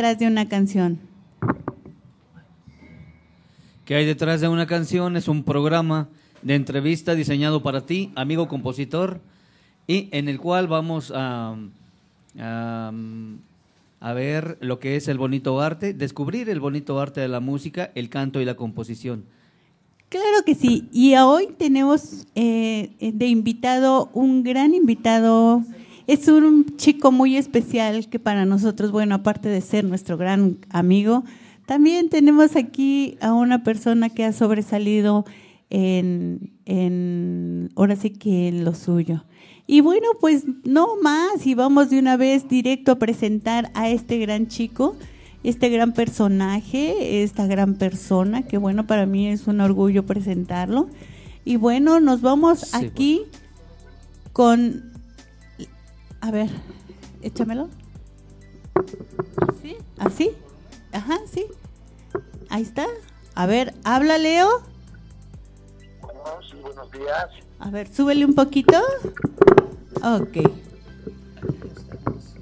detrás de una canción? ¿Qué hay detrás de una canción? Es un programa de entrevista diseñado para ti, amigo compositor, y en el cual vamos a, a, a ver lo que es el bonito arte, descubrir el bonito arte de la música, el canto y la composición. Claro que sí. Y hoy tenemos eh, de invitado un gran invitado. Es un chico muy especial que para nosotros, bueno, aparte de ser nuestro gran amigo, también tenemos aquí a una persona que ha sobresalido en, en ahora sí que en lo suyo. Y bueno, pues no más, y vamos de una vez directo a presentar a este gran chico este gran personaje, esta gran persona, que bueno, para mí es un orgullo presentarlo. Y bueno, nos vamos aquí con... A ver, échamelo. ¿Sí? ¿Así? Ajá, sí. Ahí está. A ver, habla Leo. sí, buenos días. A ver, súbele un poquito. Ok.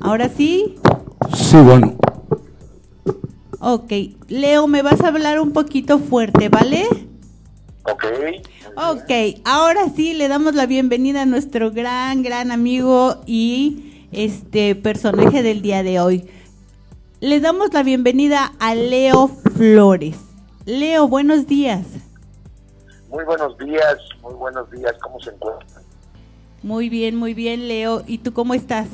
Ahora sí. Sí, bueno. Ok, Leo, me vas a hablar un poquito fuerte, ¿vale? Ok. Ok, ahora sí le damos la bienvenida a nuestro gran, gran amigo y este personaje del día de hoy. Le damos la bienvenida a Leo Flores. Leo, buenos días. Muy buenos días, muy buenos días, ¿cómo se encuentran? Muy bien, muy bien, Leo. ¿Y tú cómo estás?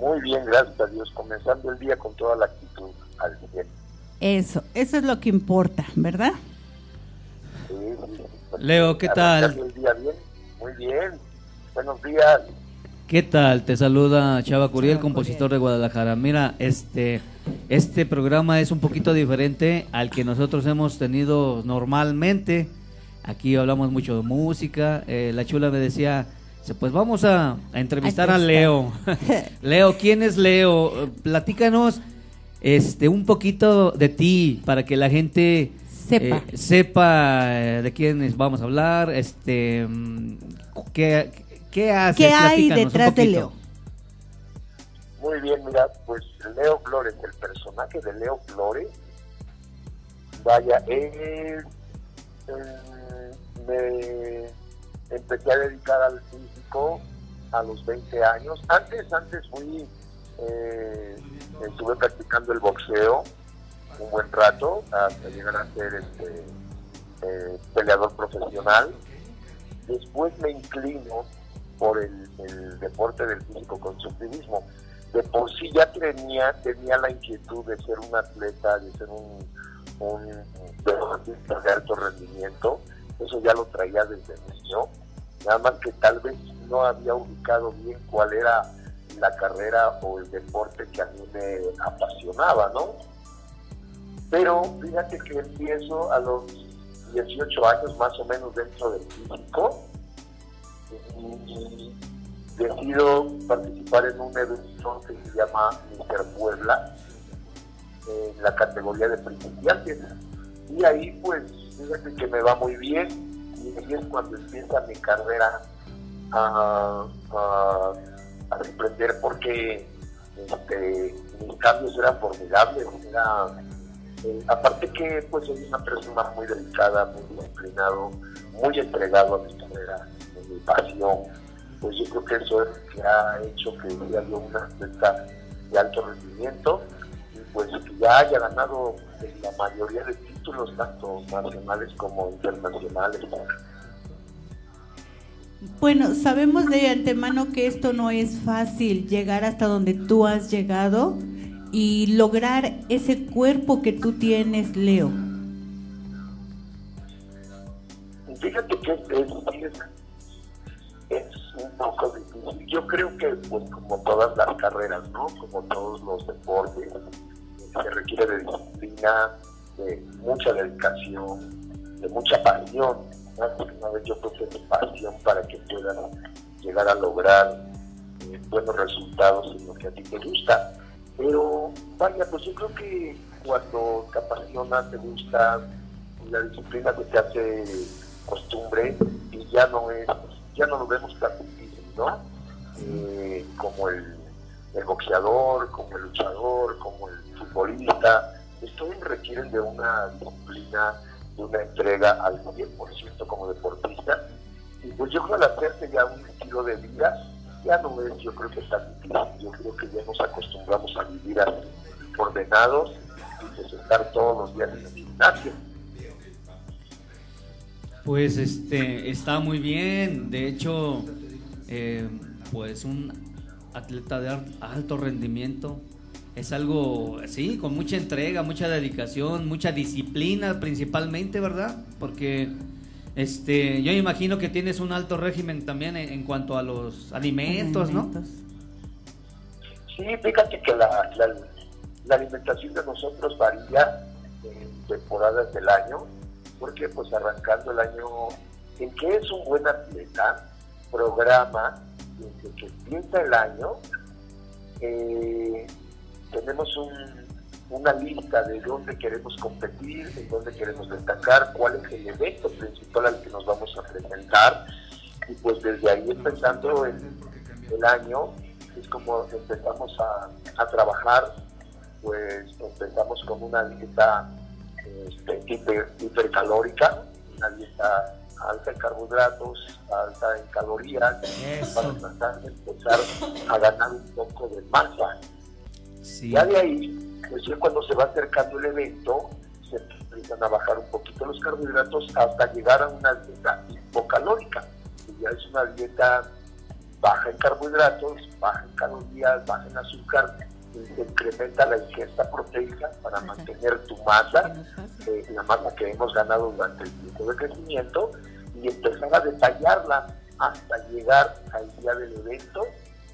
Muy bien, gracias a Dios, comenzando el día con toda la actitud. Eso, eso es lo que importa, ¿verdad? Leo, ¿qué tal? Muy bien. Buenos días. ¿Qué tal? Te saluda Chava Curiel, compositor de Guadalajara. Mira, este este programa es un poquito diferente al que nosotros hemos tenido normalmente. Aquí hablamos mucho de música. Eh, la chula me decía, pues vamos a, a entrevistar a Leo. Leo, ¿quién es Leo? Platícanos este, un poquito de ti para que la gente sepa, eh, sepa eh, de quiénes vamos a hablar, este, mm, qué, qué hace. ¿Qué hay detrás de Leo? Muy bien, mira, pues Leo Flores, el personaje de Leo Flores, vaya, él, me empecé a dedicar al físico a los 20 años. Antes, antes fui eh, estuve practicando el boxeo un buen rato hasta llegar a ser este, eh, peleador profesional. Después me inclino por el, deporte del físico constructivismo. De por sí ya tenía, tenía la inquietud de ser un atleta, de ser un, un deportista de alto rendimiento. Eso ya lo traía desde niño. Nada más que tal vez no había ubicado bien cuál era la carrera o el deporte que a mí me apasionaba, ¿no? Pero fíjate que empiezo a los 18 años más o menos dentro del físico y decido participar en un evento que se llama Mister Puebla en la categoría de principiantes y ahí pues fíjate que me va muy bien y ahí es cuando empieza mi carrera a a sorprender porque este, mis cambios eran formidables. Era, eh, aparte que pues soy una persona muy delicada, muy disciplinado, muy entregado a mi carrera, a mi pasión. Pues yo creo que eso es lo que ha hecho que haya una atleta de alto rendimiento y pues que ya haya ganado la mayoría de títulos, tanto nacionales como internacionales. Bueno, sabemos de antemano que esto no es fácil, llegar hasta donde tú has llegado y lograr ese cuerpo que tú tienes, Leo. Fíjate que es, un poco difícil. Yo creo que, pues, como todas las carreras, ¿no? Como todos los deportes, se requiere de disciplina, de mucha dedicación, de mucha pasión una vez yo creo que pasión para que puedan llegar a lograr eh, buenos resultados en lo que a ti te gusta. Pero vaya, pues yo creo que cuando te apasiona, te gusta, la disciplina que te hace costumbre y ya no es, ya no lo vemos tan difícil, ¿no? Eh, como el, boxeador, como el luchador, como el futbolista, todos requieren de una disciplina, de una entrega al 100% como deportista. Y pues yo creo al hacerse ya un estilo de vida, ya no es, yo creo que tan difícil, yo creo que ya nos acostumbramos a vivir así, ordenados y pues estar todos los días en el gimnasio. Pues este está muy bien, de hecho, eh, pues un atleta de alto rendimiento es algo, sí, con mucha entrega, mucha dedicación, mucha disciplina principalmente, ¿verdad? Porque este, yo imagino que tienes un alto régimen también en, cuanto a los alimentos, ¿no? Sí, fíjate que la, la, alimentación de nosotros varía en temporadas del año, porque pues arrancando el año, en que es un buen atleta, programa desde que empieza el año, eh, tenemos una lista de dónde queremos competir, de dónde queremos destacar, cuál es el evento principal al que nos vamos a presentar. Y pues desde ahí empezando el, el año, es como empezamos a, trabajar, pues empezamos con una dieta este, hipercalórica, una dieta alta en carbohidratos, alta en calorías, para tratar de empezar a ganar un poco de masa. Ya de ahí, pues ya cuando se va acercando el evento, se empiezan a bajar un poquito los carbohidratos hasta llegar a una dieta hipocalórica, que ya es una dieta baja en carbohidratos, baja en calorías, baja en azúcar, y se incrementa la ingesta proteica para mantener tu masa, eh, la masa que hemos ganado durante el tiempo de crecimiento, y empezar a detallarla hasta llegar al día del evento,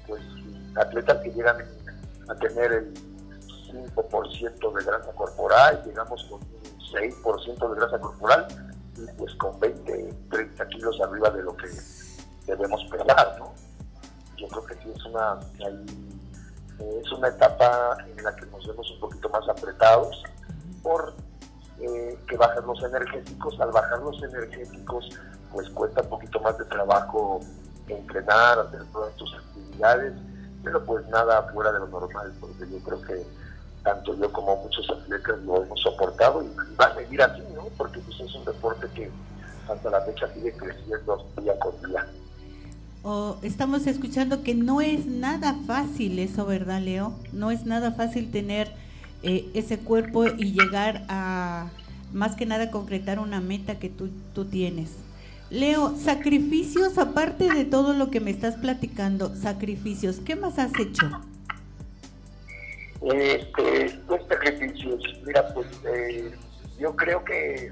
pues atletas que llegan a tener el 5% de grasa corporal, llegamos con un 6% de grasa corporal y pues con 20, 30 kilos arriba de lo que debemos pesar, ¿no? Yo creo que sí es una, es una etapa en la que nos vemos un poquito más apretados por eh, que bajan los energéticos. Al bajar los energéticos, pues cuesta un poquito más de trabajo entrenar, hacer todas tus actividades pero pues nada fuera de lo normal, porque yo creo que tanto yo como muchos atletas lo hemos soportado y va a seguir así, ¿no? Porque pues es un deporte que hasta la fecha sigue creciendo día con día. estamos escuchando que no es nada fácil eso, ¿verdad, Leo? No es nada fácil tener eh, ese cuerpo y llegar a, más que nada, concretar una meta que tú, tú tienes. Leo, sacrificios, aparte de todo lo que me estás platicando, sacrificios, ¿qué más has hecho? Este, pues sacrificios, mira, pues eh, yo creo que,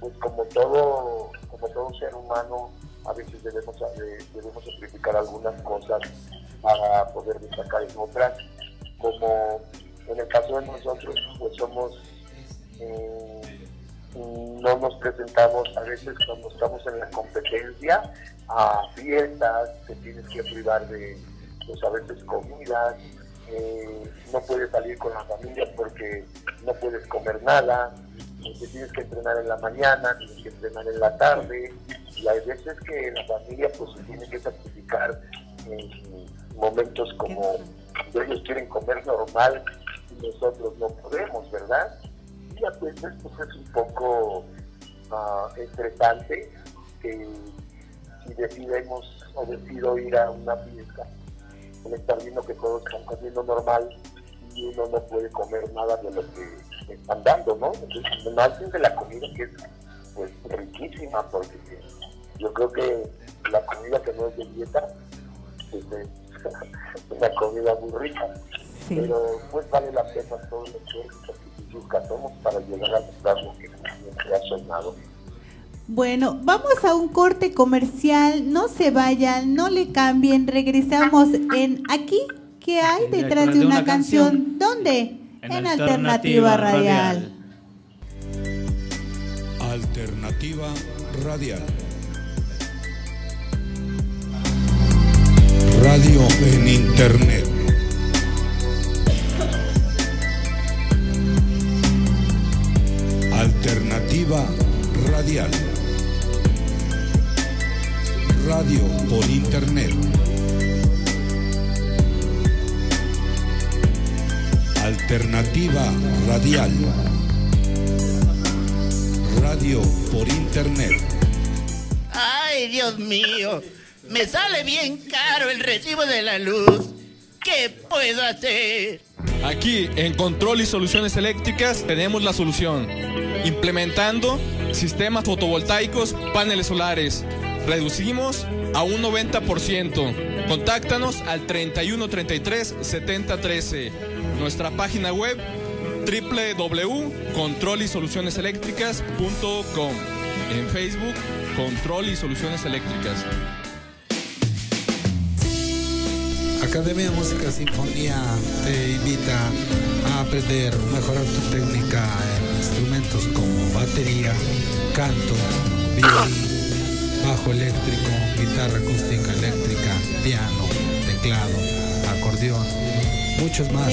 pues como todo, como todo ser humano, a veces debemos, eh, debemos sacrificar algunas cosas para poder destacar en otras, como en el caso de nosotros, pues somos eh, no nos presentamos a veces cuando estamos en la competencia a fiestas, te tienes que privar de, pues a veces comidas, eh, no puedes salir con la familia porque no puedes comer nada, te tienes que entrenar en la mañana, tienes que entrenar en la tarde, y hay veces que la familia pues se tiene que sacrificar en momentos como ellos quieren comer normal y nosotros no podemos, ¿verdad? pues esto es un poco uh, estresante que si decidimos o decido ir a una fiesta, el estar viendo que todos están comiendo normal y uno no puede comer nada de lo que están dando, ¿no? Entonces, más de la comida que es pues riquísima, porque yo creo que la comida que no es de dieta pues, es una comida muy rica, pero pues vale la pena todo el esfuerzo para llegar a lo que ha sonado. Bueno, vamos a un corte comercial, no se vayan, no le cambien, regresamos en aquí, ¿qué hay detrás de una, canción? ¿Dónde? En, Alternativa, Radial. Alternativa Radial. Radio en Internet Alternativa Radial. Radio por Internet. Alternativa Radial. Radio por Internet. Ay, Dios mío, me sale bien caro el recibo de la luz. ¿Qué puedo hacer? Aquí en Control y Soluciones Eléctricas tenemos la solución. Implementando sistemas fotovoltaicos, paneles solares. Reducimos a un 90%. Contáctanos al 3133 7013. Nuestra página web www.controlisolucioneseléctricas.com. En Facebook, Control y Soluciones Eléctricas. Academia de Música Sinfonía te invita a aprender, mejorar tu técnica en instrumentos como batería, canto, violín, bajo eléctrico, guitarra acústica eléctrica, piano, teclado, acordeón, muchos más.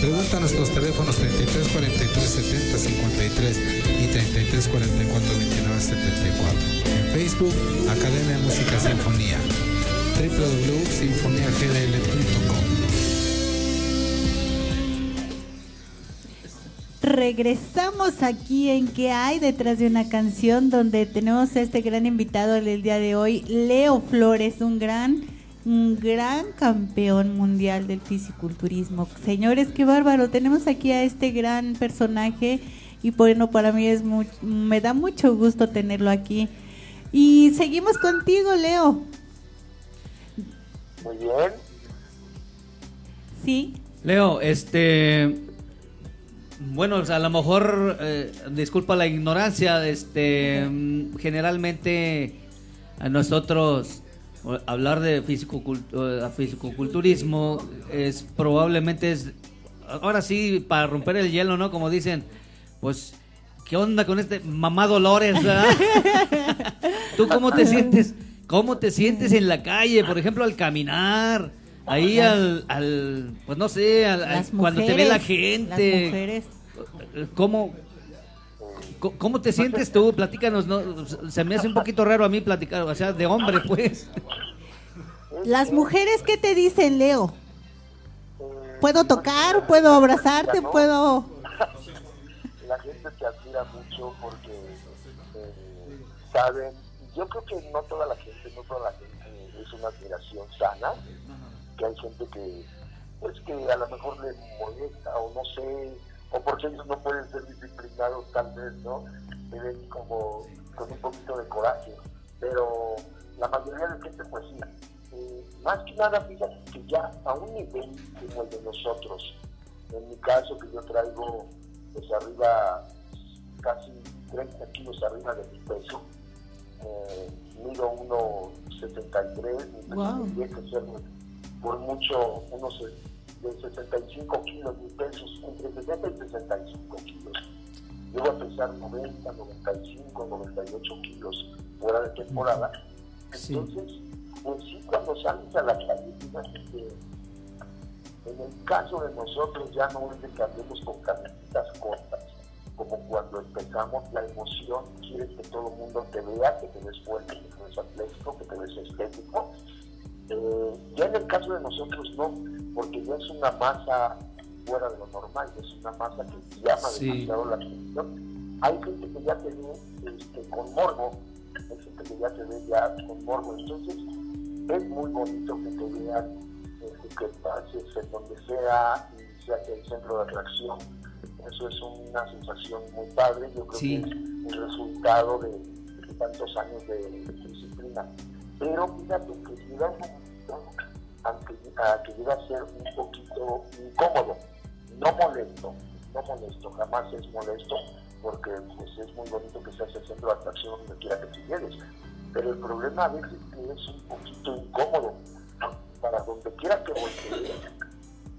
Pregunta a nuestros teléfonos 33 43 70 53 y 33 44 29 74. En Facebook, Academia de Música Sinfonía www.sinfoniagdl.com Regresamos aquí en ¿Qué hay detrás de una canción? Donde tenemos a este gran invitado del día de hoy, Leo Flores, un gran, un gran campeón mundial del fisiculturismo. Señores, qué bárbaro, tenemos aquí a este gran personaje y bueno, para mí es muy, me da mucho gusto tenerlo aquí. Y seguimos contigo, Leo. Muy bien. Sí. Leo, este. Bueno, o sea, a lo mejor, eh, disculpa la ignorancia, este, mm, generalmente a nosotros hablar de fisicocultu- fisicoculturismo es probablemente es, ahora sí, para romper el hielo, ¿no? Como dicen, pues, ¿qué onda con este mamá Dolores? ¿Tú cómo te sientes? ¿Cómo te sientes en la calle, por ejemplo, al caminar? Ahí al, al pues no sé, al- cuando te ve la gente. Las mujeres. ¿Cómo, cómo te sientes tú? Platícanos, ¿no? Se me hace un poquito raro a mí platicar, o sea, de hombre, pues. Las mujeres, ¿qué te dicen, Leo? ¿Puedo tocar? ¿Puedo abrazarte? ¿Puedo...? La gente te admira mucho porque eh, saben, yo creo que no toda la gente, no toda la gente es una admiración sana, que hay gente que, pues que a lo mejor le molesta o no sé, o porque ellos no pueden ser disciplinados tal vez, ¿no? Se ven como con un poquito de coraje, pero la mayoría de gente pues sí. Eh, más que nada, fíjate que ya a un nivel como el de nosotros, en mi caso que yo traigo pues arriba casi 30 kilos arriba de mi peso, eh, mido 1,73, mi peso Wow. Por mucho unos eh, de 65 kilos, mi peso es entre 60 y 65 kilos. Llego a pesar 90, 95, 98 kilos fuera de temporada. Sí. Entonces, pues sí, cuando sales a la calle, que en el caso de nosotros ya no es de que andemos con camisetas cortas, como cuando empezamos la emoción, quieres que todo el mundo te vea, que te ves fuerte, que te ves atlético, que te ves estético. Eh, ya en el caso de nosotros no, porque ya es una masa fuera de lo normal, es una masa que llama Sí. demasiado la atención. Hay gente que ya te ve este, con morbo, hay gente que ya te ve ya con morbo, entonces es muy bonito que te vean este, que pases en donde sea y sea el centro de atracción. Eso es una sensación muy padre. Yo creo Sí. que es el resultado de, de tantos años de, disciplina. Pero fíjate que llega un momento aunque, a que llega a ser un poquito incómodo, no molesto, no molesto, jamás es molesto, porque pues, es muy bonito que seas el centro de atracción donde quiera que tú llegues. Pero el problema a veces es que es un poquito incómodo. Para donde quiera que voltees,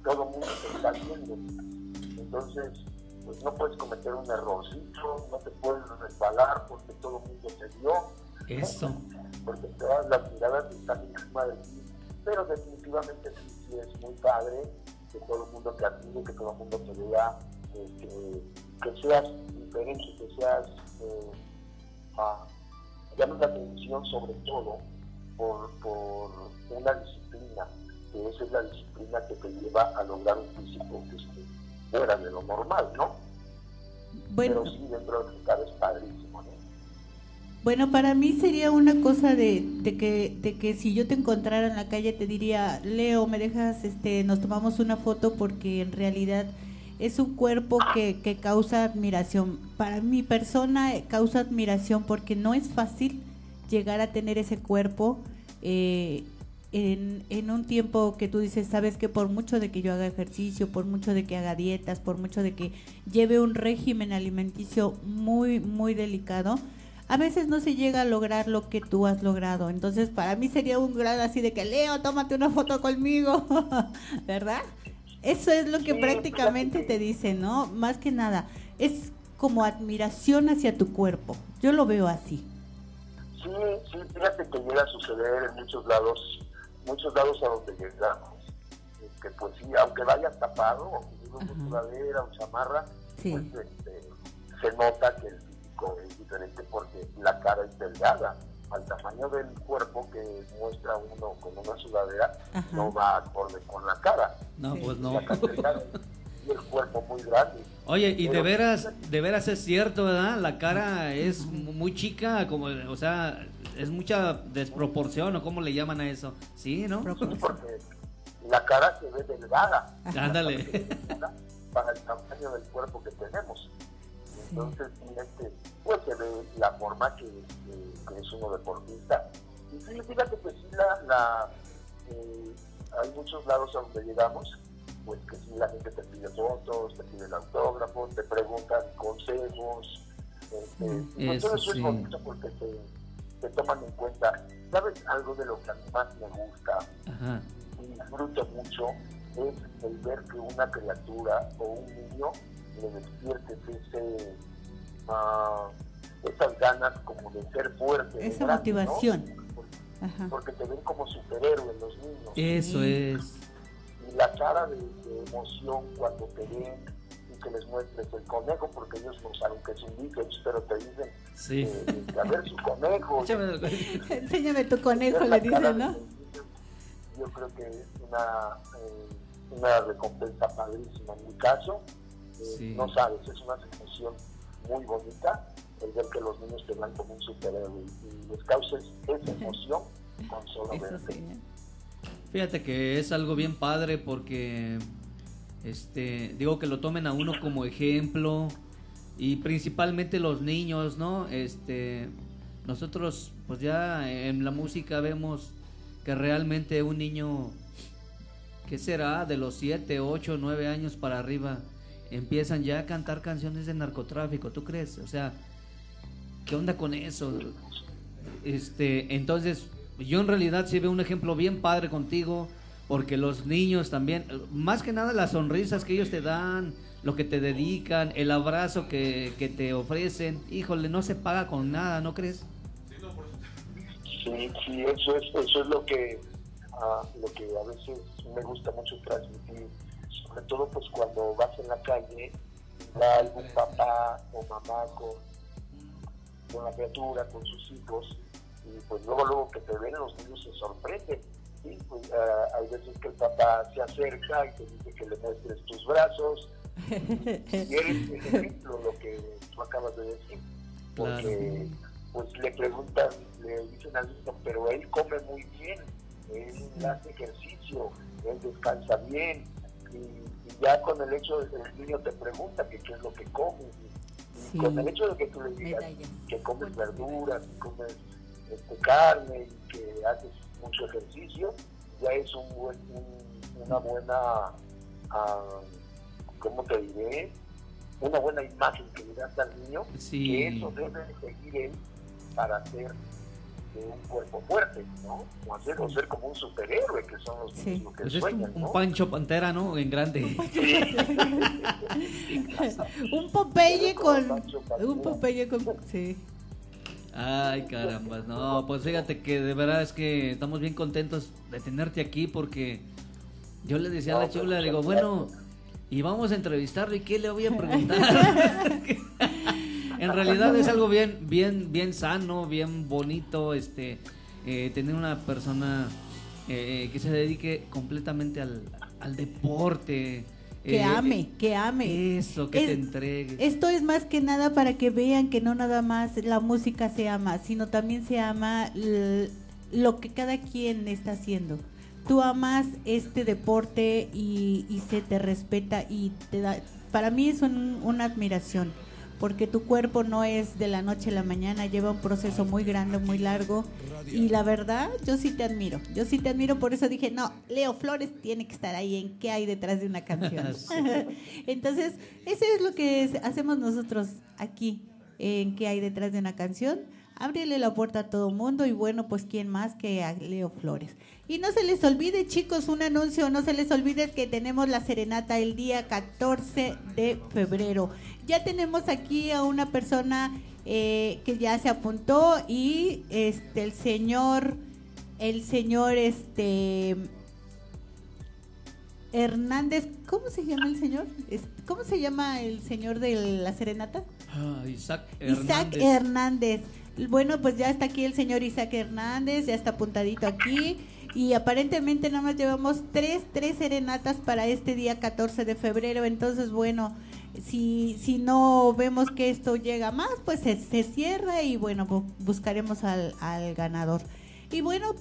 todo el mundo te está viendo. Entonces, pues no puedes cometer un errorcito, no te puedes resbalar porque todo el mundo te vio, Eso. porque todas las miradas están encima de ti. Pero definitivamente sí, sí es muy padre que todo el mundo te admire, que todo el mundo te vea, eh, que, que seas diferente, que seas, eh, ah, llames la atención sobre todo por, por una disciplina, que esa es la disciplina que te lleva a lograr un físico este, fuera de lo normal, ¿no? Bueno, Pero sí, dentro de lo que cabe es padrísimo. Bueno, para mí sería una cosa de, de que de que si yo te encontrara en la calle te diría, Leo, me dejas, este, nos tomamos una foto porque en realidad es un cuerpo que, que causa admiración. Para mi persona eh, causa admiración porque no es fácil llegar a tener ese cuerpo eh, en, en un tiempo que tú dices, sabes que por mucho de que yo haga ejercicio, por mucho de que haga dietas, por mucho de que lleve un régimen alimenticio muy, muy delicado, a veces no se llega a lograr lo que tú has logrado. Entonces, para mí sería un gran así de que, Leo, tómate una foto conmigo, ¿verdad? Eso es lo que Sí, prácticamente te dice, ¿no? Más que nada, es como admiración hacia tu cuerpo. Yo lo veo así. Sí, sí, fíjate que llega a suceder en muchos lados, muchos lados a donde llegamos. Que pues sí, aunque vayas tapado, o que lleves una sudadera o chamarra, Sí. pues este, se nota que el es diferente porque la cara es delgada. Al tamaño del cuerpo que muestra uno con una sudadera, Ajá. no va acorde con la cara. No, Sí. pues no. Y el cuerpo muy grande. Oye, y de veras, de veras es cierto, ¿verdad? La cara es muy chica, como, o sea, es mucha desproporción, o cómo le llaman a eso. Sí, ¿no? Porque la cara se ve delgada. Ándale. para el tamaño del cuerpo que tenemos. Entonces, sí, este, pues se ve la forma que, que- que es uno deportista. Y sí, fíjate que sí, la, la, eh, hay muchos lados a donde llegamos, pues que sí, la gente te pide fotos, te pide autógrafos, te preguntan consejos. Este, y pues Eso todo eso sí. es bonito porque te, te toman en cuenta. ¿Sabes algo de lo que a mí más me gusta? Ajá. y disfruto mucho es el ver que una criatura o un niño le despiertes ese, ah, esas ganas como de ser fuerte. de Esa grande, ¿no? motivación. Porque, te ven como superhéroes los niños. Eso es. Y la cara de, de emoción cuando te ven y que les muestres el conejo, porque ellos no saben que es un pero te dicen, Sí. eh, a ver su conejo. Enséñame tu conejo, le dicen, ¿no? Yo creo que es una, eh, una recompensa padrísima. En mi caso, eh, Sí. no sabes, es una sensación muy bonita el ver que los niños te vean como un superhéroe y les causes esa emoción con solo sí. ¿eh? Fíjate que es algo bien padre porque, este, digo que lo tomen a uno como ejemplo y principalmente los niños, ¿no? Este, nosotros, pues ya en la música vemos que realmente un niño, ¿qué será? De los 7, 8, 9 años para arriba, empiezan ya a cantar canciones de narcotráfico, ¿tú crees? O sea, ¿qué onda con eso? Este, entonces, yo en realidad sí veo un ejemplo bien padre contigo, porque los niños también, más que nada las sonrisas que ellos te dan, lo que te dedican, el abrazo que, que te ofrecen, híjole, no se paga con nada, ¿no crees? Sí, sí, eso es, eso es lo que, ah, lo que a veces me gusta mucho transmitir, sobre todo pues cuando vas en la calle, va algún papá o mamá con, con la criatura, con sus hijos, y pues luego luego que te ven los niños se sorprenden. ¿sí? Pues, ah, hay veces que el papá se acerca y te dice que le muestres tus brazos, y eres el ejemplo lo que tú acabas de decir, porque pues le preguntan, le dicen al niño, pero él come muy bien, él hace ejercicio, él descansa bien, y, y ya con el hecho de que el niño te pregunta que qué es lo que come, y Sí. con el hecho de que tú le digas Medallas. que comes verduras, que comes este, carne y que haces mucho ejercicio, ya es un buen, un- una buena, ah, ¿cómo te diré? Una buena imagen que le das al niño, Sí. que eso debe de seguir él para ser de un cuerpo fuerte, ¿no? O ser, o ser como un superhéroe, que son los Sí. que Pues es sueñan, un, un ¿no? Pancho Pantera, ¿no? En grande. Un Popeye con. Un Popeye con. Sí. Ay, caramba. No, pues fíjate que de verdad es que estamos bien contentos de tenerte aquí porque yo le decía a la chula, le digo, bueno, y vamos a entrevistarlo y qué le voy a preguntar. en realidad es algo bien, bien, bien sano, bien bonito, este, eh, tener una persona eh, que se dedique completamente al, al deporte, que Eh, ame, que ame. Eso, que Es- te entregues. Esto es más que nada para que vean que no nada más la música se ama, sino también se ama lo que cada quien está haciendo. Tú amas este deporte y, y se te respeta y te da, para mí es un- una admiración, porque tu cuerpo no es de la noche a la mañana, lleva un proceso muy grande, muy largo y la verdad yo sí te admiro, yo sí te admiro, por eso dije, no, Leo Flores tiene que estar ahí en qué hay detrás de una canción. Entonces, eso es lo que hacemos nosotros aquí, en qué hay detrás de una canción. Ábrele la puerta a todo mundo y bueno, pues quién más que a Leo Flores. Y no se les olvide, chicos, un anuncio, no se les olvide que tenemos la serenata el día 14 de febrero. Ya tenemos aquí a una persona eh, que ya se apuntó y este el señor, el señor este Hernández, ¿cómo se llama el señor? ¿Cómo se llama el señor de la serenata? Ah, Isaac Isaac Hernández. Hernández. Bueno, pues ya está aquí el señor Isaac Hernández, ya está apuntadito aquí. Y aparentemente nada más llevamos tres, tres serenatas para este día 14 de febrero. Entonces, bueno, si, si no vemos que esto llega más, pues se, se cierra y bueno, bu- buscaremos al, al ganador. Y bueno,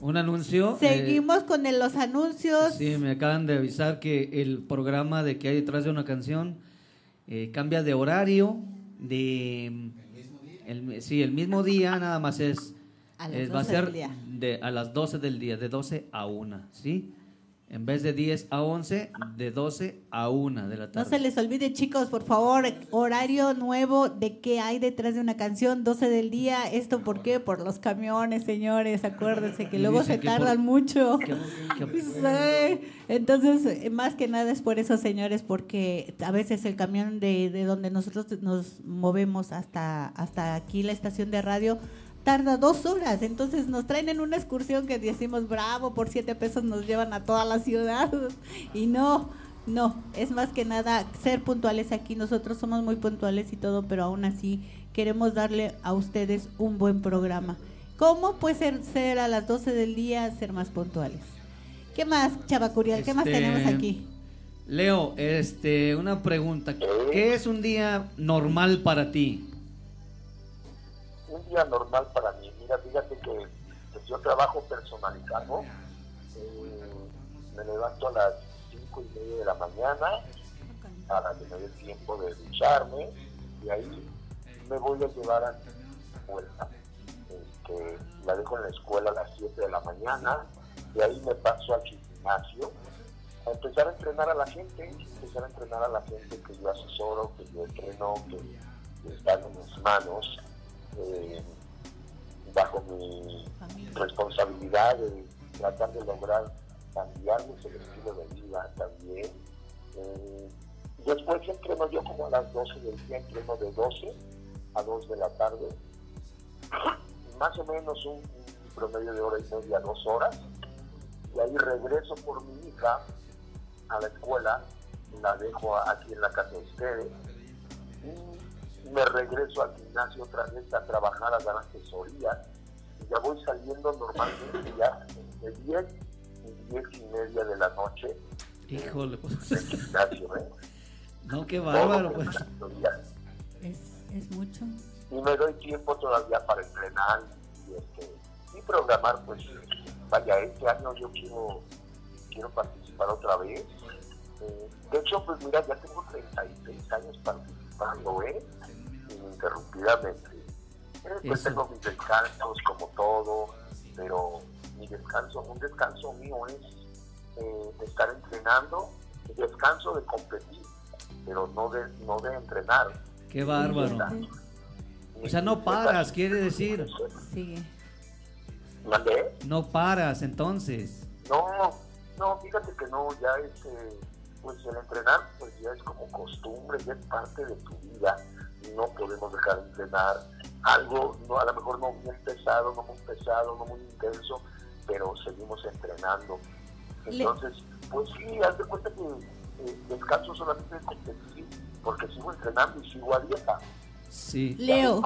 Un anuncio. eh, seguimos con el- los anuncios. Sí, me acaban de avisar que el programa de que hay detrás de una canción eh, cambia de horario, de... El, sí, el mismo día, nada más es... A las eh, va a 12 ser del día. De, a las 12 del día, de 12 a 1, ¿sí? En vez de 10 a 11, de 12 a 1 de la No tarde. se les olvide, chicos, por favor, horario nuevo de qué hay detrás de una canción, 12 del día. ¿Esto por qué? Por los camiones, señores, acuérdense que luego se que por- tardan mucho. Sí. Entonces, eh, más que nada es por eso, señores, porque a veces el camión de, de donde nosotros nos movemos hasta, hasta aquí, la estación de radio, tarda dos horas. Entonces nos traen en una excursión que decimos, bravo, por siete pesos nos llevan a toda la ciudad. Y no, no, es más que nada ser puntuales aquí. Nosotros somos muy puntuales y todo, pero aún así queremos darle a ustedes un buen programa. ¿Cómo? Pues ser, ser a las 12 del día, ser más puntuales. ¿Qué más, Chava Curial? ¿Qué más Este, tenemos aquí? Leo, este, una pregunta. ¿Qué es un día normal para ti? Un día normal para mí. Mira, fíjate que yo trabajo personalizado. eh, me levanto a las cinco y media de la mañana para que me dé tiempo de ducharme y ahí me voy a llevar a mi escuela. Este, la dejo en la escuela a las 7 de la mañana y ahí me paso al gimnasio a empezar a entrenar a la gente, empezar a entrenar a la gente que yo asesoro, que yo entreno, que, que están en mis manos eh, bajo mi responsabilidad de tratar de lograr cambiarles el estilo de vida también. Eh, después entreno yo como a las 12 del día, entreno de 12 a 2 de la tarde, más o menos un, promedio de hora y media, dos horas, y ahí regreso por mi hija a la escuela, la dejo aquí en la casa de ustedes, me regreso al gimnasio otra vez a trabajar, a dar asesoría. Y ya voy saliendo normalmente ya de 10 y 10 y media de la noche Híjole, pues. del gimnasio. ¿eh? No, qué bárbaro, pues. es mucho. Y me doy tiempo todavía para entrenar y, este, y programar, pues, vaya, este año yo quiero, quiero participar otra vez. Eh, de hecho, pues mira, ya tengo 36 años participando, ¿eh? Ininterrumpidamente. Pues Eso. tengo mis descansos como todo, pero mi descanso, un descanso mío es eh, estar entrenando, descanso de competir, pero no de, no de entrenar. Qué bárbaro. O sea, no paras, quiere decir. Sigue. ¿Mandé? No paras, entonces. No, no, fíjate que no, ya es, eh, pues el entrenar, pues ya es como costumbre, ya es parte de tu vida, no podemos dejar de entrenar. Algo, no, a lo mejor no muy pesado, no muy pesado, no muy intenso, pero seguimos entrenando. Entonces, pues sí, haz de cuenta que eh, descanso solamente de competir, porque sigo entrenando y sigo a dieta. Sí. Leo.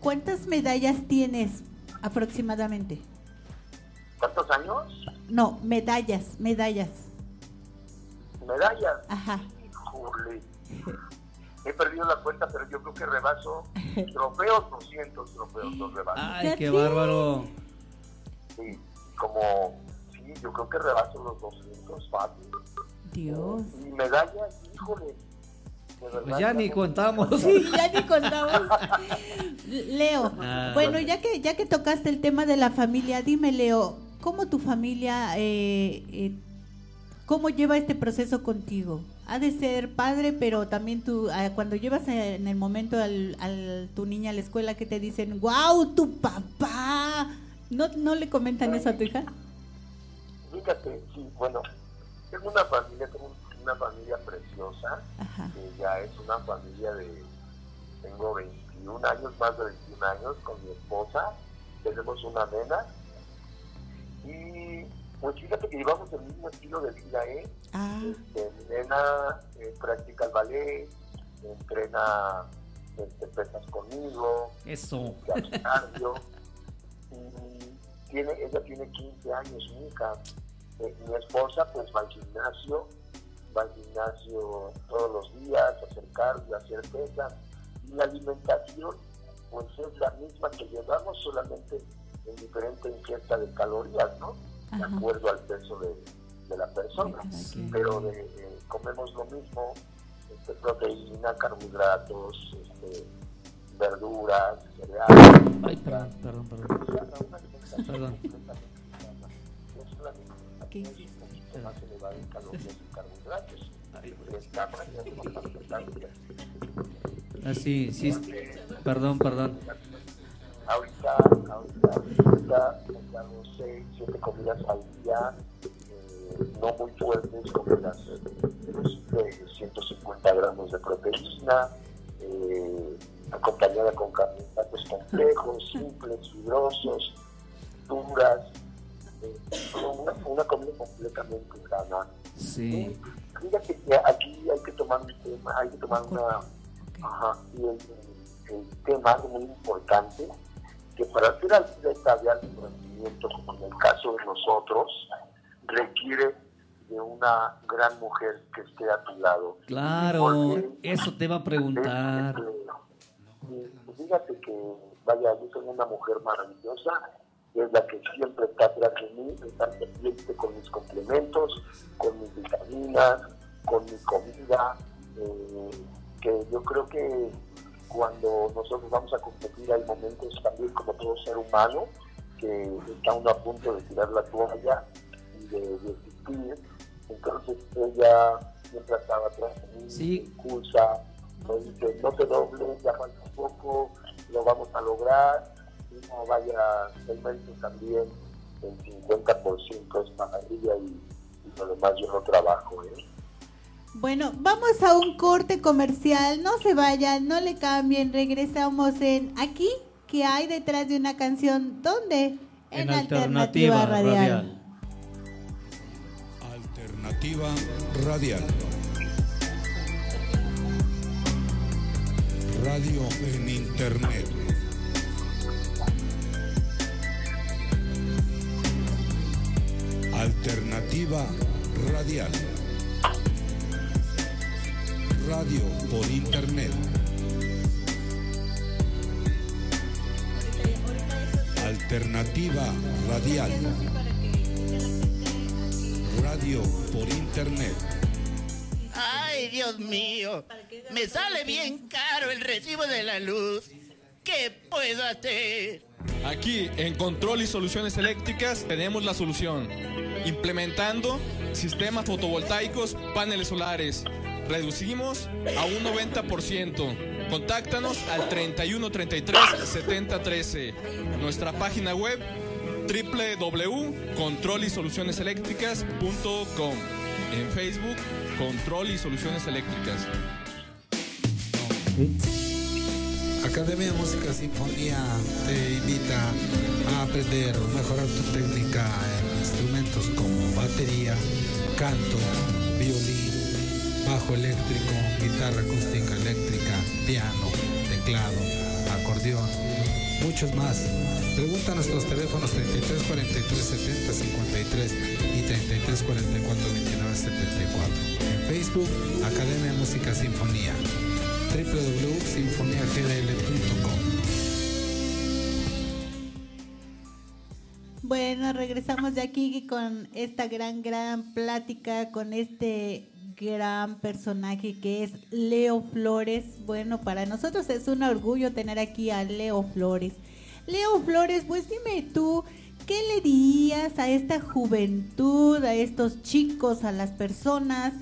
¿cuántas medallas tienes aproximadamente? ¿Cuántos años? No, medallas, medallas. medallas. Ajá. Híjole. He perdido la cuenta, pero yo creo que rebaso trofeos, 200 trofeos los rebaso. Ay, qué bárbaro. Sí, como, sí, yo creo que rebaso los 200 fácil. Dios. Y medallas, híjole. verdad, Pues ya ni contamos. Sí, ya ni contamos. Leo, Ah. bueno, ya que ya que tocaste el tema de la familia, dime, Leo, ¿cómo tu familia, eh, eh, cómo lleva este proceso contigo? Ha de ser padre, pero también tú, ah, cuando llevas en el momento al, al- tu niña a la escuela, que te dicen, wow, tu papá, ¿no, no le comentan eso a tu hija? Fíjate, sí, bueno, tengo una familia, tengo una familia preciosa, Ajá. que ya es una familia de, tengo 21 años, más de 21 años con mi esposa, tenemos una nena, y pues fíjate que llevamos el mismo estilo de vida, ¿eh? Ah, Este, mi nena eh, practica el ballet, entrena este, pesas conmigo, Eso. hace cardio, y tiene, ella tiene 15 años, mi hija. Eh, mi esposa pues va al gimnasio, va al gimnasio todos los días, a hacer cardio, a hacer pesas, y la alimentación pues es la misma que llevamos solamente en diferente ingesta de calorías, ¿no? De acuerdo al peso de, de la persona. De. Pero de, comemos lo mismo, este, proteína, carbohidratos, este, verduras, cereales. Ay, perdón, perdón, perdón. Perdón. Es una alimentación ¿Qué un hiciste? poquito más elevada en calorías y carbohidratos. Está bastante calorías. Así, sí. Perdón, perdón. Ahorita, ahorita, 6, 7 comidas al día, eh, no muy fuertes, comidas eh, de 150 gramos de proteína, eh, acompañada con carbohidratos complejos, simples, fibrosos, duras, eh, con una, una comida completamente sana. Sí. Fíjate que aquí hay que tomar un tema, hay que tomar una, ajá, y el, el tema algo muy importante, que para hacer atleta de rendimiento, como en el caso de nosotros, requiere de una gran mujer que esté a tu lado. Claro, eso te va a preguntar. Y Fíjate que, vaya, yo tengo una mujer maravillosa, es la que siempre está atrás de mí, está pendiente con mis complementos, con mis vitaminas, con mi comida, eh, que yo creo que cuando nosotros vamos a competir hay momentos también como todo ser humano, que está uno a punto de tirar la toalla y de desistir, entonces ella siempre estaba atrás de mí, Sí. me impulsa, me dice, no te dobles, ya falta poco, lo vamos a lograr, y no vaya, el mérito también, el 50% es para ella y, y lo demás yo no trabajo, ¿eh? Bueno, vamos a un corte comercial. No se vayan, no le cambien. Regresamos en aquí, que hay detrás de una canción. ¿Dónde? En Alternativa Radial. Alternativa Radial. Radio en Internet. Alternativa Radial. Radio por Internet. Alternativa Radial. Radio por Internet. Ay, Dios mío, me sale bien caro el recibo de la luz. ¿Qué puedo hacer? Aquí en Control y Soluciones Eléctricas tenemos la solución. Implementando sistemas fotovoltaicos, paneles solares. Reducimos a un 90%. Contáctanos al 3133 7013. Nuestra página web www.controlisolucioneseléctricas.com. En Facebook, Control y Soluciones Eléctricas. Academia de Música Sinfonía te invita a aprender, mejorar tu técnica en instrumentos como batería, canto, violín, bajo eléctrico, guitarra acústica eléctrica, piano, teclado, acordeón, muchos más. Pregunta a nuestros teléfonos 33 43 70 53 y 33 44 29 74. En Facebook, Academia Música Sinfonía www.sinfoniagdl.com Bueno, regresamos de aquí con esta gran, gran plática con este gran personaje que es Leo Flores. Bueno, para nosotros es un orgullo tener aquí a Leo Flores. Leo Flores, pues dime tú, ¿qué le dirías a esta juventud, a estos chicos, a las personas?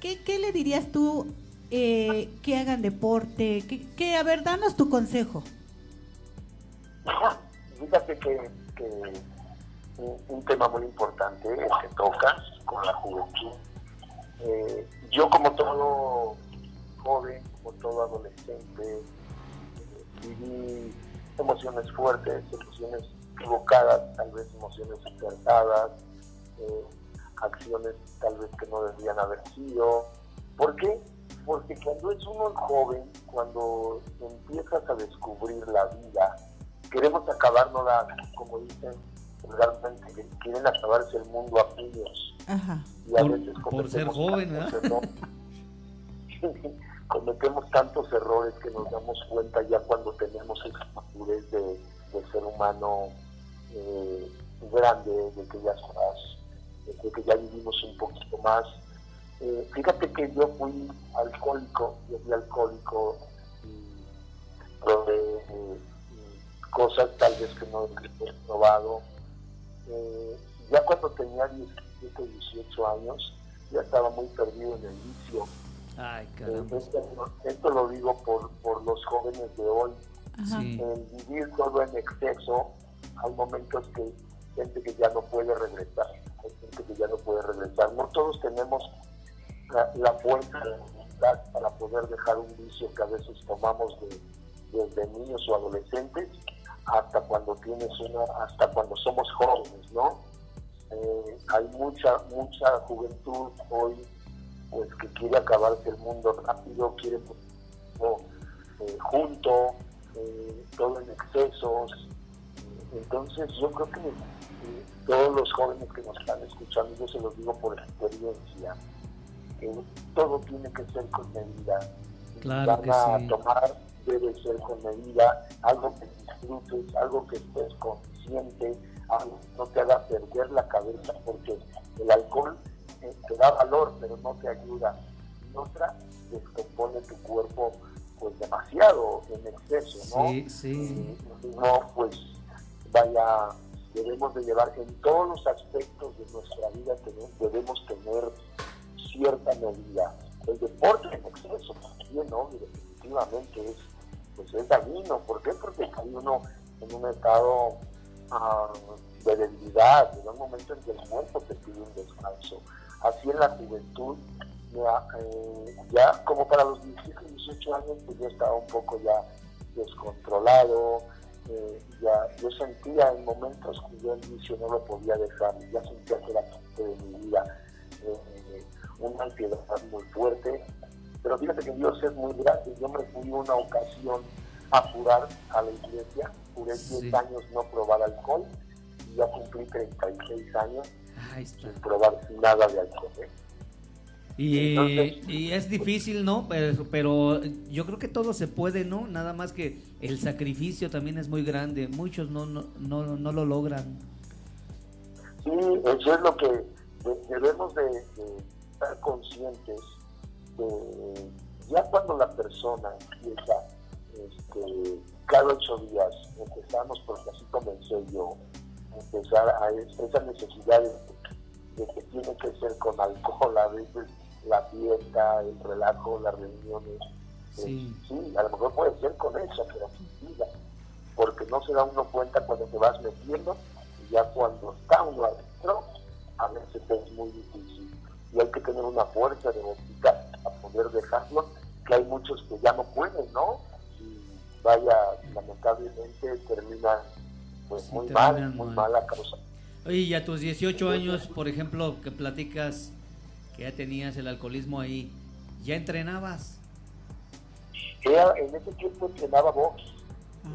¿Qué, qué le dirías tú eh, que hagan deporte? Que, a ver, danos tu consejo. Fíjate que, que un, tema muy importante el que tocas con la juventud. Eh, yo como todo joven, como todo adolescente, eh, viví emociones fuertes, emociones equivocadas, tal vez emociones acertadas, eh, acciones tal vez que no deberían haber sido. ¿Por qué? Porque cuando es uno joven, cuando empiezas a descubrir la vida, queremos acabárnosla, como dicen realmente, que quieren acabarse el mundo a puños. Y a por, veces por ser joven, ¿no? cometemos tantos errores que nos damos cuenta ya cuando tenemos esa madurez de, de, ser humano eh, grande, de que ya de que ya vivimos un poquito más. Eh, fíjate que yo fui alcohólico, yo fui alcohólico y probé eh, cosas tal vez que no he probado. Eh, ya cuando tenía 17, 18 años, ya estaba muy perdido en el vicio Ay, caramba. Esto, esto, lo digo por, por los jóvenes de hoy. El vivir solo en exceso, hay momentos que gente que ya no puede regresar, hay gente que ya no puede regresar. No todos tenemos la, la fuerza, la voluntad para poder dejar un vicio que a veces tomamos de, desde niños o adolescentes hasta cuando tienes una, hasta cuando somos jóvenes, ¿no? Eh, hay mucha, mucha juventud hoy pues que quiere acabarse el mundo rápido, quiere todo eh, junto, eh, todo en excesos. Entonces yo creo que eh, todos los jóvenes que nos están escuchando, yo se los digo por experiencia, que todo tiene que ser con medida. Claro Van a tomar, debe ser con medida, algo que disfrutes, algo que estés consciente, algo que no te haga perder la cabeza, porque el alcohol te da valor, pero no te ayuda. Y otra, descompone tu cuerpo pues demasiado en exceso, ¿no? Sí, sí. no, pues vaya, debemos de llevar en todos los aspectos de nuestra vida, debemos tener cierta medida. El deporte en exceso también, ¿no? Y definitivamente es, pues es dañino. ¿Por qué? Porque hay uno en un estado uh, de debilidad, en un momento en que el cuerpo te pide un descanso así en la juventud, ya, eh, como para los 17, 18 años, pues yo estaba un poco ya descontrolado, eh, ya yo sentía en momentos que yo el inicio no lo podía dejar, ya sentía que era parte de mi vida, eh, una ansiedad muy fuerte, pero fíjate que Dios es muy grande, yo me fui una ocasión a jurar a la iglesia, juré 10 años no probar alcohol, y ya cumplí 36 años sin probar nada de alcohol. ¿eh? Y, y, es difícil, ¿no? Pero, pero, yo creo que todo se puede, ¿no? Nada más que el sacrificio también es muy grande. Muchos no, no, no, no lo logran. Sí, eso es lo que debemos de, de estar conscientes de ya cuando la persona empieza este, cada ocho días, empezamos porque así comencé yo, empezar a esa necesidad de, que tiene que ser con alcohol, a veces la fiesta, el relajo, las reuniones. Eh, sí. sí, a lo mejor puede ser con eso, pero sin vida, porque no se da uno cuenta cuando te vas metiendo y ya cuando está uno adentro, a veces es muy difícil. Y hay que tener una fuerza de voluntad a poder dejarlo, que hay muchos que ya no pueden, ¿no? Y vaya, lamentablemente termina pues muy mal, muy mala causa. Oye, y a tus 18 años, por ejemplo, que platicas que ya tenías el alcoholismo ahí, ¿ya entrenabas? Era, en ese tiempo entrenaba box.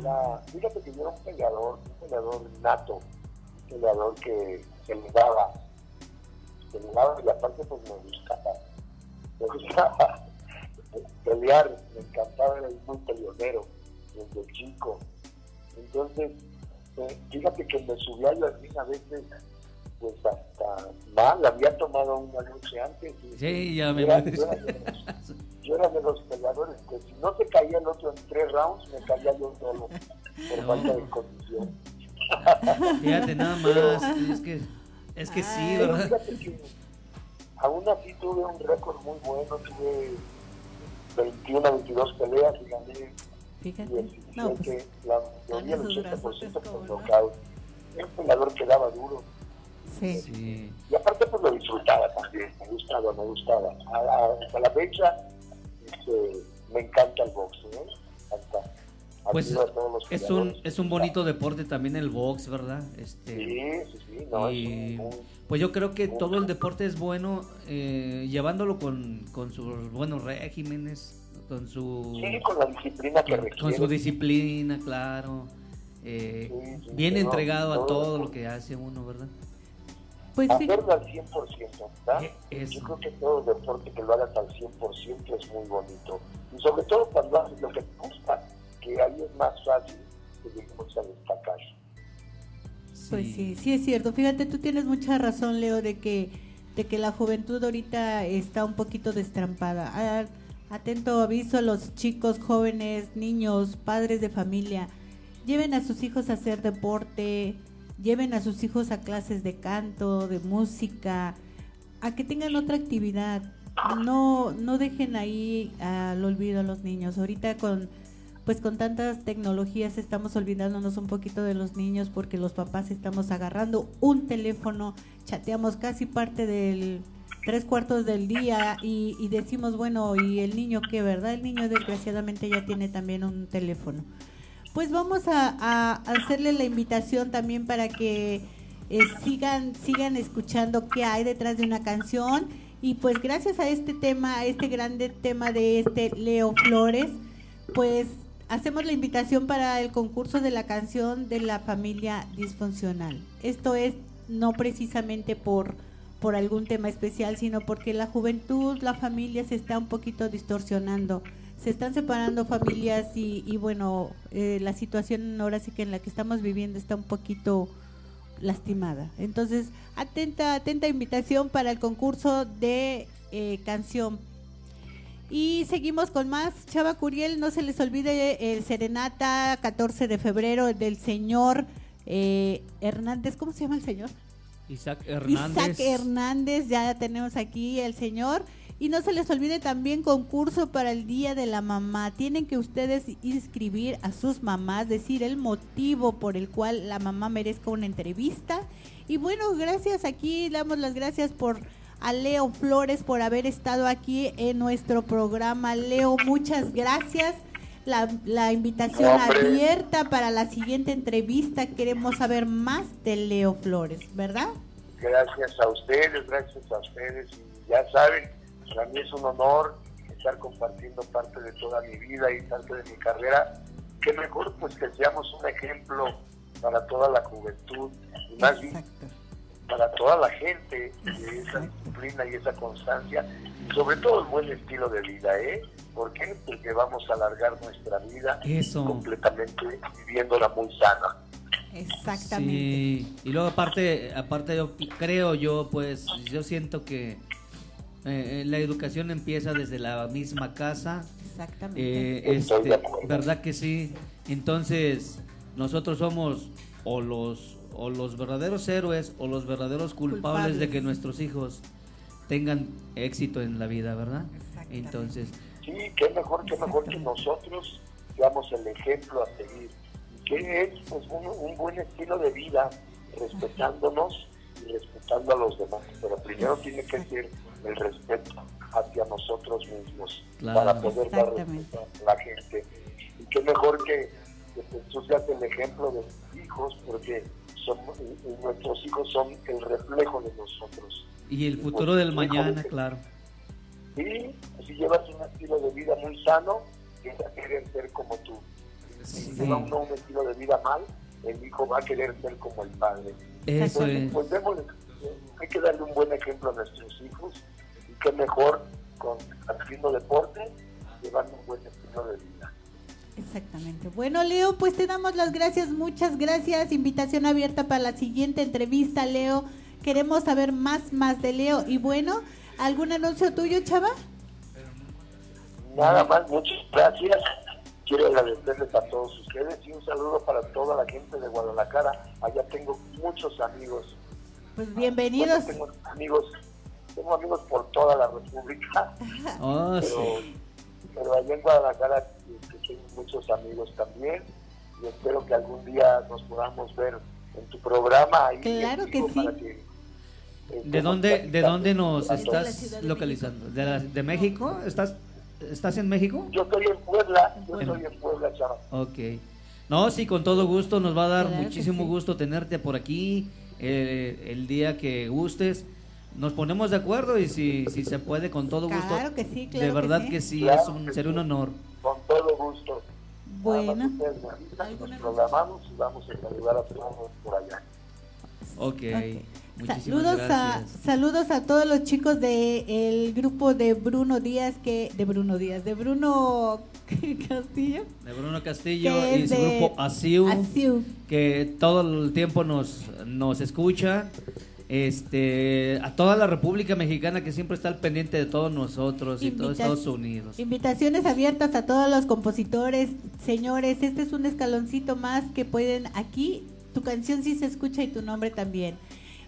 Era- fíjate que yo era un peleador, un peleador nato, un peleador que se le daba, se le daba y aparte pues me gustaba, me gustaba pelear, me encantaba, era muy peleonero desde chico. Entonces, eh, fíjate que me subía yo al ring a veces pues hasta mal, había tomado una noche antes y Sí, ya me era- yo era de los- yo era de los peleadores que si no se caía el otro en tres rounds, me caía yo solo por No. falta de condición. Fíjate nada más, es que, es que sí, Pero ¿verdad? fíjate que aún así tuve un récord muy bueno, tuve 21, 22 peleas y gané Fíjate. 17, No, pues, la con mayoría, el esos 80% brazotes, por nocaut. Era un peleador que daba duro. sí. Sí. Y aparte pues lo disfrutaba también, me gustaba, me gustaba. A- a- hasta la fecha este, me encanta el boxeo, ¿eh? Hasta Pues es un, es un bonito deporte también el box, ¿verdad? Este, Sí, sí, sí, no, y, un- pues yo creo que todo el deporte es bueno eh, llevándolo con, con sus buenos regímenes, con su, sí, con la disciplina que con, requiere. con su disciplina, claro. eh, Sí, sí, bien no, entregado a todo. todo lo que hace uno, ¿verdad? Pues Hacerlo al 100%, ¿verdad? Eh, es- Yo creo que todo deporte que lo hagas al 100% es muy bonito. Y sobre todo cuando haces lo que te gusta, es más fácil que lleguemos a destacar. Pues sí, sí es cierto. Fíjate, tú tienes mucha razón, Leo, de que de que la juventud ahorita está un poquito destrampada. Atento aviso a los chicos, jóvenes, niños, padres de familia. Lleven a sus hijos a hacer deporte, lleven a sus hijos a clases de canto, de música, a que tengan otra actividad. No no dejen ahí al olvido a los niños. Ahorita con pues con tantas tecnologías estamos olvidándonos un poquito de los niños porque los papás estamos agarrando un teléfono, chateamos casi parte del tres cuartos del día y, decimos, bueno, ¿y el niño qué, verdad? El niño desgraciadamente ya tiene también un teléfono. Pues vamos a, a hacerle la invitación también para que eh, sigan, sigan escuchando qué hay detrás de una canción. Y pues gracias a este tema, a este grande tema de este Leo Flores, pues hacemos la invitación para el concurso de la canción de la familia disfuncional. Esto es no precisamente por, por algún tema especial, sino porque la juventud, la familia se está un poquito distorsionando. Se están separando familias y, y bueno, eh, la situación ahora sí que en la que estamos viviendo está un poquito lastimada. Entonces, atenta, atenta invitación para el concurso de eh, canción. Y seguimos con más. Chava Curiel, no se les olvide el Serenata 14 de febrero del señor eh, Hernández. ¿Cómo se llama el señor? Isaac Hernández. Isaac Hernández, ya tenemos aquí el señor. Y no se les olvide también concurso para el Día de la Mamá. Tienen que ustedes inscribir a sus mamás, decir el motivo por el cual la mamá merezca una entrevista. Y bueno, gracias aquí, damos las gracias por a Leo Flores por haber estado aquí en nuestro programa. Leo, muchas gracias. La, la invitación Hombre. abierta para la siguiente entrevista. Queremos saber más de Leo Flores, ¿verdad? Gracias a ustedes, gracias a ustedes. Y ya saben, para mí es un honor estar compartiendo parte de toda mi vida y parte de mi carrera. Qué mejor pues que seamos un ejemplo para toda la juventud y más bien para toda la gente de esa disciplina y esa constancia y sobre todo el buen estilo de vida, ¿eh? ¿Por qué? Porque vamos a alargar nuestra vida Eso. completamente viviéndola muy sana. Exactamente. Sí, y luego aparte, aparte yo creo yo, pues, yo siento que eh, la educación empieza desde la misma casa. Exactamente. Eh, este. ¿Verdad que sí? Entonces, nosotros somos o los, o los verdaderos héroes o los verdaderos culpables, Culpables. de que nuestros hijos tengan éxito en la vida, ¿verdad? Entonces, Sí, qué mejor, qué mejor que nosotros seamos el ejemplo a seguir. Que es pues, un, un buen estilo de vida, respetándonos y respetando a los demás. Pero primero tiene que ser el respeto hacia nosotros mismos Claro. para poder dar respeto a la gente. Y qué mejor que, que tú seas el ejemplo de tus hijos, porque y nuestros hijos son el reflejo de nosotros. y el futuro del mañana, claro. Y si llevas un estilo de vida muy sano, empieza a querer ser como tú. Si lleva uno un estilo de vida mal, el hijo va a querer ser como el padre. Eso Entonces, es. pues démosle- hay que darle un buen ejemplo a nuestros hijos y qué mejor con haciendo deporte, llevando un buen estilo de vida. Exactamente. Bueno, Leo, pues te damos las gracias, muchas gracias. Invitación abierta para la siguiente entrevista, Leo. Queremos saber más, más de Leo. Y bueno, ¿algún anuncio tuyo, Chava? Nada más, muchas gracias. Quiero agradecerles a todos ustedes y un saludo para toda la gente de Guadalajara. Allá tengo muchos amigos. Pues bienvenidos. Bueno, tengo amigos, tengo amigos por toda la República, Oh, sí. pero, pero allá en Guadalajara tengo muchos amigos también y espero que algún día nos podamos ver en tu programa. Ahí Claro que sí. para que, eh, ¿De dónde, ¿De dónde nos estás de localizando? ¿De, la- de México? ¿Estás, ¿Estás en México? Yo estoy en Puebla, yo Bueno. estoy en Puebla, chaval. Ok. No, sí, con todo gusto. Nos va a dar Claro que muchísimo sí. gusto tenerte por aquí eh, el día que gustes. Nos ponemos de acuerdo y si, si se puede, con todo gusto. Claro que sí, claro de que verdad sí. que sí, Claro es un, que sería un honor. Con Bueno, ustedes me avisan, ¿Alguna Nos programamos y vamos a saludar a todos por allá. Ok. Saludos a, saludos a todos los chicos del grupo de Bruno Díaz, que de Bruno Díaz, de Bruno Castillo. De Bruno Castillo que y es su de grupo ASIU, Asiu. que todo el tiempo nos, nos escucha. Este, a toda la República Mexicana que siempre está al pendiente de todos nosotros y todos Estados Unidos. Invitaciones abiertas a todos los compositores. Señores, este es un escaloncito más que pueden aquí. Tu canción sí se escucha y tu nombre también.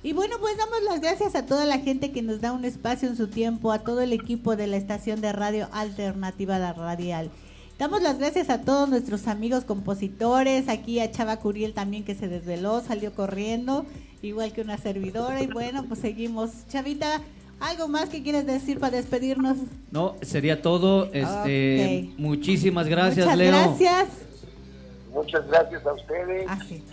Y bueno, pues damos las gracias a toda la gente que nos da un espacio en su tiempo, a todo el equipo de la estación de radio alternativa La Radial. Damos las gracias a todos nuestros amigos compositores, aquí a Chava Curiel también que se desveló, salió corriendo, igual que una servidora. Y bueno, pues seguimos. Chavita, ¿algo más que quieres decir para despedirnos? No, sería todo. Este, muchísimas gracias, Muchas Leo. gracias. Muchas gracias a ustedes. Ah, sí.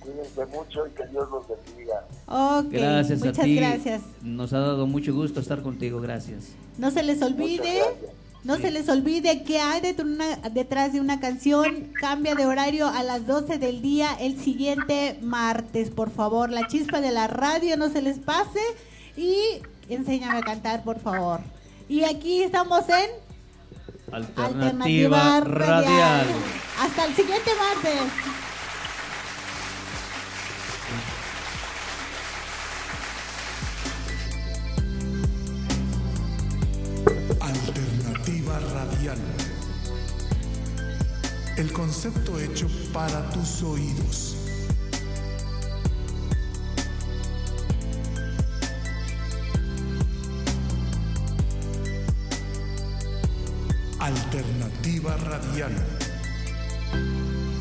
Cuídense mucho y que Dios los bendiga. Ok, Gracias muchas a ti. gracias. Nos ha dado mucho gusto estar contigo. Gracias. No se les Muchas olvide, no se les olvide que hay de una- detrás de una canción, cambia de horario a las 12 del día el siguiente martes, por favor. La chispa de la radio no se les pase y enséñame a cantar, por favor. Y aquí estamos en Alternativa, Radial. Hasta el siguiente martes. Concepto hecho para tus oídos. Alternativa radial.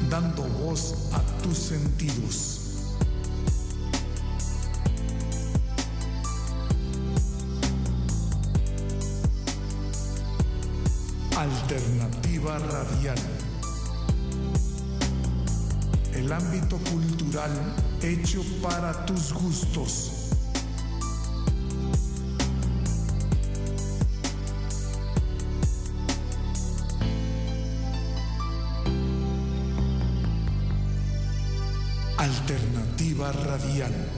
Dando voz a tus sentidos. Alternativa radial. El ámbito cultural hecho para tus gustos. Alternativa radial.